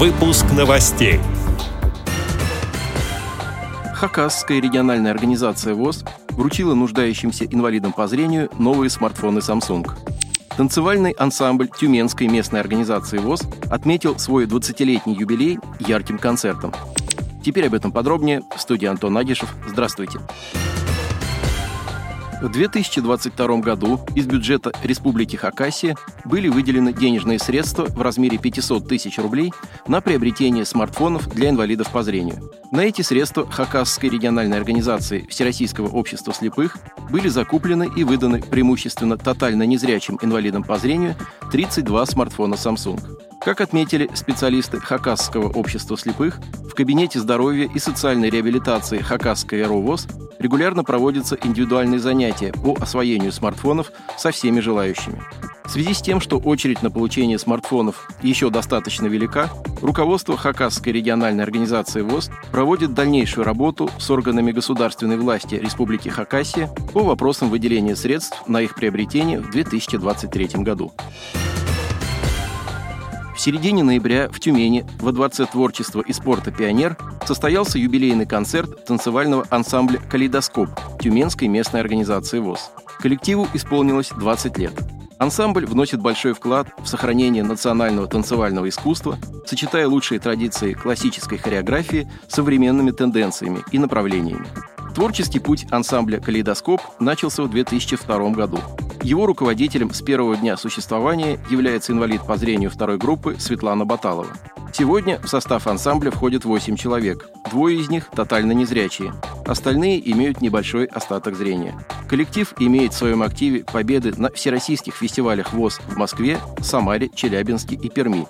Выпуск новостей. Хакасская региональная организация ВОЗ вручила нуждающимся инвалидам по зрению новые смартфоны Samsung. Танцевальный ансамбль Тюменской местной организации ВОЗ отметил свой 20-летний юбилей ярким концертом. Теперь об этом подробнее. В студии Антон Агишев. Здравствуйте. В 2022 году из бюджета Республики Хакасия были выделены денежные средства в размере 500 тысяч рублей на приобретение смартфонов для инвалидов по зрению. На эти средства Хакасской региональной организации Всероссийского общества слепых были закуплены и выданы преимущественно тотально незрячим инвалидам по зрению 32 смартфона Samsung. Как отметили специалисты Хакасского общества слепых, кабинете здоровья и социальной реабилитации Хакасской РОВОЗ регулярно проводятся индивидуальные занятия по освоению смартфонов со всеми желающими. В связи с тем, что очередь на получение смартфонов еще достаточно велика, руководство Хакасской региональной организации ВОЗ проводит дальнейшую работу с органами государственной власти Республики Хакасия по вопросам выделения средств на их приобретение в 2023 году. В середине ноября в Тюмени во Дворце творчества и спорта «Пионер» состоялся юбилейный концерт танцевального ансамбля «Калейдоскоп» Тюменской местной организации ВОЗ. Коллективу исполнилось 20 лет. Ансамбль вносит большой вклад в сохранение национального танцевального искусства, сочетая лучшие традиции классической хореографии с современными тенденциями и направлениями. Творческий путь ансамбля «Калейдоскоп» начался в 2002 году. Его руководителем с первого дня существования является инвалид по зрению второй группы Светлана Баталова. Сегодня в состав ансамбля входит 8 человек. Двое из них тотально незрячие. Остальные имеют небольшой остаток зрения. Коллектив имеет в своем активе победы на всероссийских фестивалях ВОЗ в Москве, Самаре, Челябинске и Перми.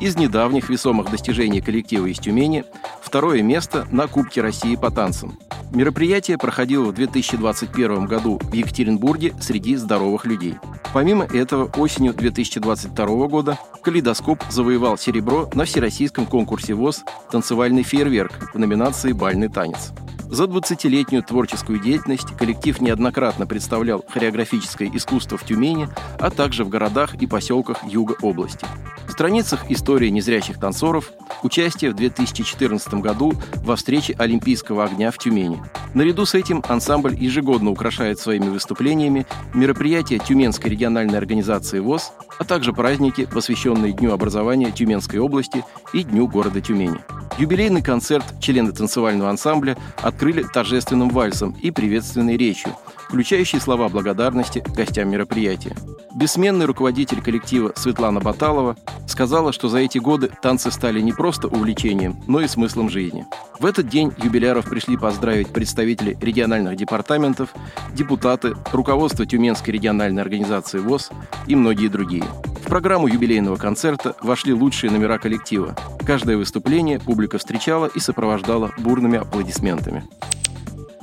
Из недавних весомых достижений коллектива из Тюмени – второе место на Кубке России по танцам. Мероприятие проходило в 2021 году в Екатеринбурге среди здоровых людей. Помимо этого, осенью 2022 года «Калейдоскоп» завоевал серебро на всероссийском конкурсе ВОЗ «Танцевальный фейерверк» в номинации «Бальный танец». За 20-летнюю творческую деятельность коллектив неоднократно представлял хореографическое искусство в Тюмени, а также в городах и поселках юга области. Страницах истории незрячих танцоров участие в 2014 году во встрече Олимпийского огня в Тюмени. Наряду с этим ансамбль ежегодно украшает своими выступлениями мероприятия Тюменской региональной организации ВОЗ, а также праздники, посвященные Дню образования Тюменской области и Дню города Тюмени. Юбилейный концерт члены танцевального ансамбля открыли торжественным вальсом и приветственной речью, включающей слова благодарности гостям мероприятия. Бессменный руководитель коллектива Светлана Баталова сказала, что за эти годы танцы стали не просто увлечением, но и смыслом жизни. В этот день юбиляров пришли поздравить представители региональных департаментов, депутаты, руководство Тюменской региональной организации ВОЗ и многие другие. В программу юбилейного концерта вошли лучшие номера коллектива. Каждое выступление публика встречала и сопровождала бурными аплодисментами.